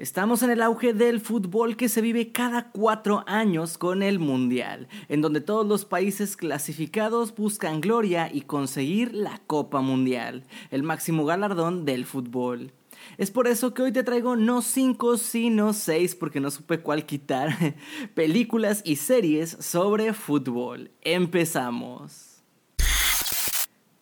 Estamos en el auge del fútbol que se vive cada cuatro años con el Mundial, en donde todos los países clasificados buscan gloria y conseguir la Copa Mundial, el máximo galardón del fútbol. Es por eso que hoy te traigo no cinco, sino seis, porque no supe cuál quitar, películas y series sobre fútbol. Empezamos.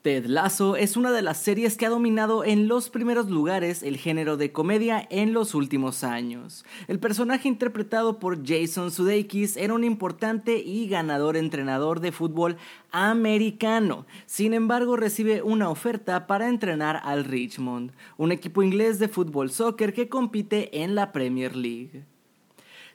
Ted Lasso es una de las series que ha dominado en los primeros lugares el género de comedia en los últimos años. El personaje interpretado por Jason Sudeikis era un importante y ganador entrenador de fútbol americano. Sin embargo, recibe una oferta para entrenar al Richmond, un equipo inglés de fútbol soccer que compite en la Premier League.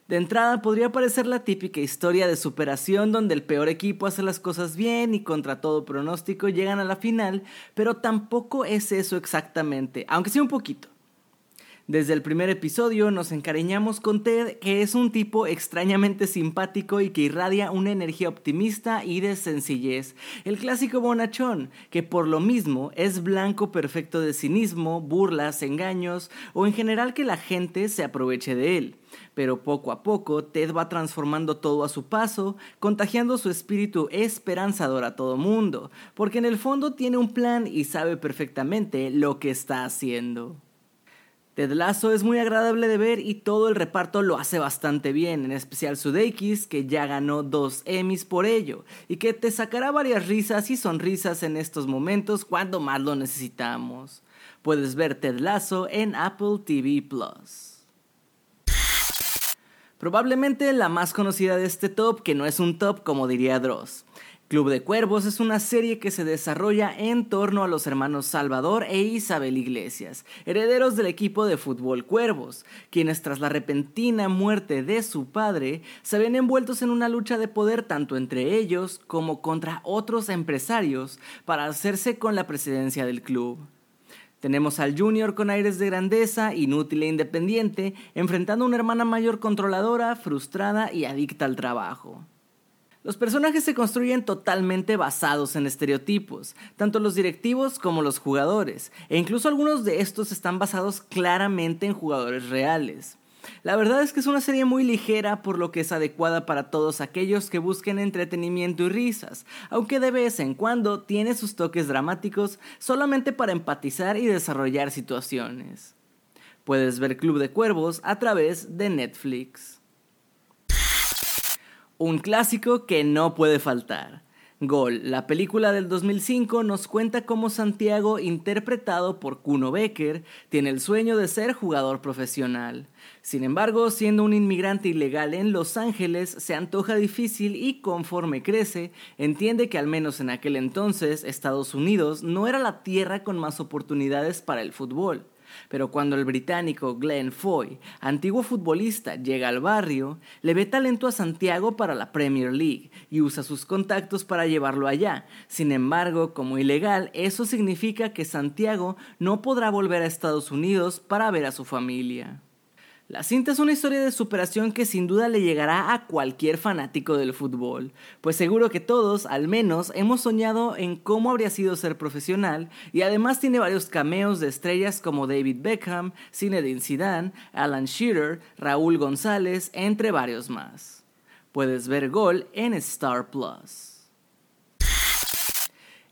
De entrada podría parecer la típica historia de superación donde el peor equipo hace las cosas bien y contra todo pronóstico llegan a la final, pero tampoco es eso exactamente, aunque sí un poquito. Desde el primer episodio nos encariñamos con Ted, que es un tipo extrañamente simpático y que irradia una energía optimista y de sencillez. El clásico bonachón, que por lo mismo es blanco perfecto de cinismo, burlas, engaños o en general que la gente se aproveche de él. Pero poco a poco Ted va transformando todo a su paso, contagiando su espíritu esperanzador a todo mundo, porque en el fondo tiene un plan y sabe perfectamente lo que está haciendo. Ted Lasso es muy agradable de ver y todo el reparto lo hace bastante bien, en especial Sudeikis, que ya ganó dos Emmys por ello, y que te sacará varias risas y sonrisas en estos momentos cuando más lo necesitamos. Puedes ver Ted Lasso en Apple TV Plus. Probablemente la más conocida de este top, que no es un top como diría Dross. Club de Cuervos es una serie que se desarrolla en torno a los hermanos Salvador e Isabel Iglesias, herederos del equipo de fútbol Cuervos, quienes tras la repentina muerte de su padre se ven envueltos en una lucha de poder tanto entre ellos como contra otros empresarios para hacerse con la presidencia del club. Tenemos al Junior con aires de grandeza, inútil e independiente, enfrentando a una hermana mayor controladora, frustrada y adicta al trabajo. Los personajes se construyen totalmente basados en estereotipos, tanto los directivos como los jugadores, e incluso algunos de estos están basados claramente en jugadores reales. La verdad es que es una serie muy ligera por lo que es adecuada para todos aquellos que busquen entretenimiento y risas, aunque de vez en cuando tiene sus toques dramáticos solamente para empatizar y desarrollar situaciones. Puedes ver Club de Cuervos a través de Netflix. Un clásico que no puede faltar. Gol, la película del 2005 nos cuenta cómo Santiago, interpretado por Kuno Becker, tiene el sueño de ser jugador profesional. Sin embargo, siendo un inmigrante ilegal en Los Ángeles, se antoja difícil y conforme crece, entiende que al menos en aquel entonces Estados Unidos no era la tierra con más oportunidades para el fútbol. Pero cuando el británico Glenn Foy, antiguo futbolista, llega al barrio, le ve talento a Santiago para la Premier League y usa sus contactos para llevarlo allá. Sin embargo, como ilegal, eso significa que Santiago no podrá volver a Estados Unidos para ver a su familia. La cinta es una historia de superación que sin duda le llegará a cualquier fanático del fútbol, pues seguro que todos, al menos, hemos soñado en cómo habría sido ser profesional y además tiene varios cameos de estrellas como David Beckham, Zinedine Zidane, Alan Shearer, Raúl González, entre varios más. Puedes ver Gol en Star Plus.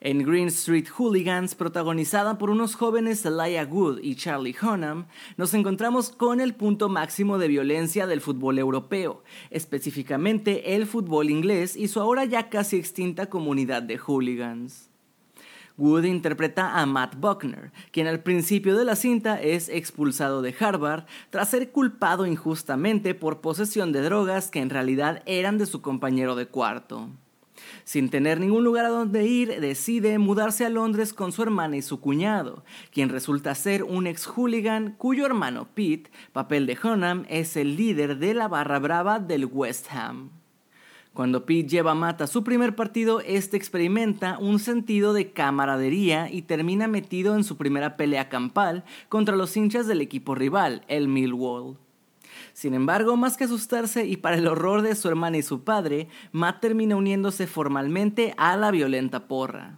En Green Street Hooligans, protagonizada por unos jóvenes Elijah Wood y Charlie Hunnam, nos encontramos con el punto máximo de violencia del fútbol europeo, específicamente el fútbol inglés y su ahora ya casi extinta comunidad de hooligans. Wood interpreta a Matt Buckner, quien al principio de la cinta es expulsado de Harvard tras ser culpado injustamente por posesión de drogas que en realidad eran de su compañero de cuarto. Sin tener ningún lugar a donde ir, decide mudarse a Londres con su hermana y su cuñado, quien resulta ser un ex hooligan cuyo hermano Pete, papel de Honham, es el líder de la barra brava del West Ham. Cuando Pete lleva a Mata su primer partido, este experimenta un sentido de camaradería y termina metido en su primera pelea campal contra los hinchas del equipo rival, el Millwall. Sin embargo, más que asustarse y para el horror de su hermana y su padre, Matt termina uniéndose formalmente a la violenta porra.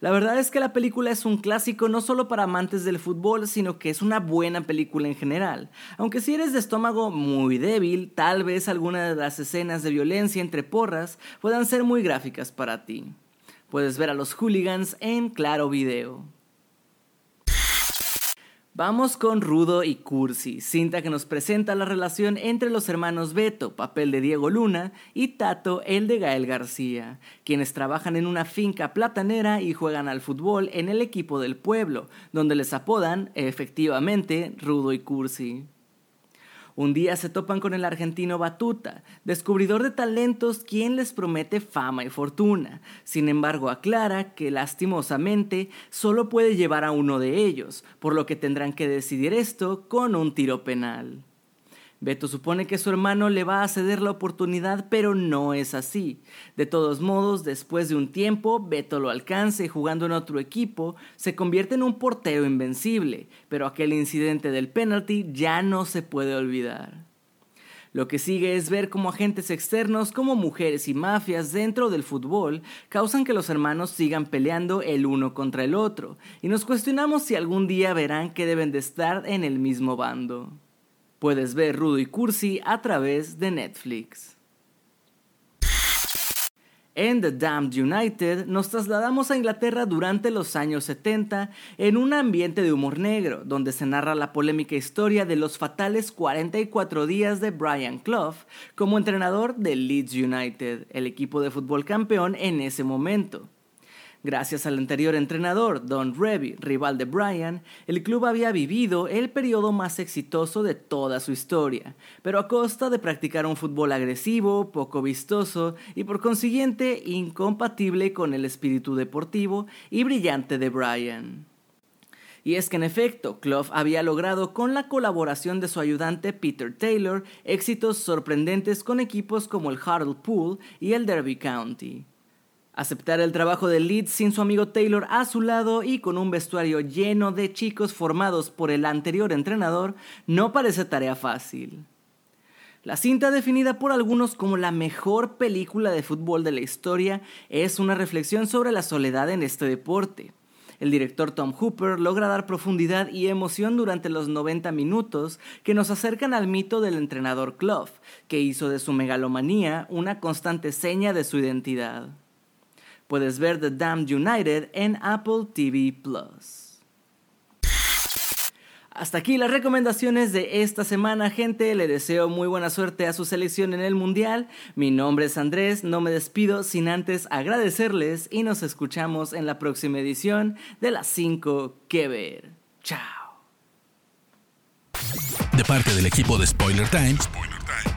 La verdad es que la película es un clásico no solo para amantes del fútbol, sino que es una buena película en general. Aunque si eres de estómago muy débil, tal vez algunas de las escenas de violencia entre porras puedan ser muy gráficas para ti. Puedes ver a los hooligans en Claro Video. Vamos con Rudo y Cursi, cinta que nos presenta la relación entre los hermanos Beto, papel de Diego Luna, y Tato, el de Gael García, quienes trabajan en una finca platanera y juegan al fútbol en el equipo del pueblo, donde les apodan, efectivamente, Rudo y Cursi. Un día se topan con el argentino Batuta, descubridor de talentos quien les promete fama y fortuna. Sin embargo, aclara que lastimosamente solo puede llevar a uno de ellos, por lo que tendrán que decidir esto con un tiro penal. Beto supone que su hermano le va a ceder la oportunidad, pero no es así. De todos modos, después de un tiempo, Beto lo alcanza y jugando en otro equipo, se convierte en un portero invencible, pero aquel incidente del penalty ya no se puede olvidar. Lo que sigue es ver cómo agentes externos como mujeres y mafias dentro del fútbol causan que los hermanos sigan peleando el uno contra el otro, y nos cuestionamos si algún día verán que deben de estar en el mismo bando. Puedes ver Rudo y Cursi a través de Netflix. En The Damned United nos trasladamos a Inglaterra durante los años 70 en un ambiente de humor negro, donde se narra la polémica historia de los fatales 44 días de Brian Clough como entrenador del Leeds United, el equipo de fútbol campeón en ese momento. Gracias al anterior entrenador, Don Revy, rival de Brian, el club había vivido el periodo más exitoso de toda su historia, pero a costa de practicar un fútbol agresivo, poco vistoso y por consiguiente incompatible con el espíritu deportivo y brillante de Brian. Y es que en efecto, Clough había logrado con la colaboración de su ayudante Peter Taylor éxitos sorprendentes con equipos como el Hartlepool y el Derby County. Aceptar el trabajo de Leeds sin su amigo Taylor a su lado y con un vestuario lleno de chicos formados por el anterior entrenador no parece tarea fácil. La cinta definida por algunos como la mejor película de fútbol de la historia es una reflexión sobre la soledad en este deporte. El director Tom Hooper logra dar profundidad y emoción durante los 90 minutos que nos acercan al mito del entrenador Clough, que hizo de su megalomanía una constante seña de su identidad. Puedes ver The Damned United en Apple TV Plus. Hasta aquí las recomendaciones de esta semana, gente. Le deseo muy buena suerte a su selección en el Mundial. Mi nombre es Andrés, no me despido sin antes agradecerles y nos escuchamos en la próxima edición de las 5 que ver. Chao. De parte del equipo de Spoiler Times,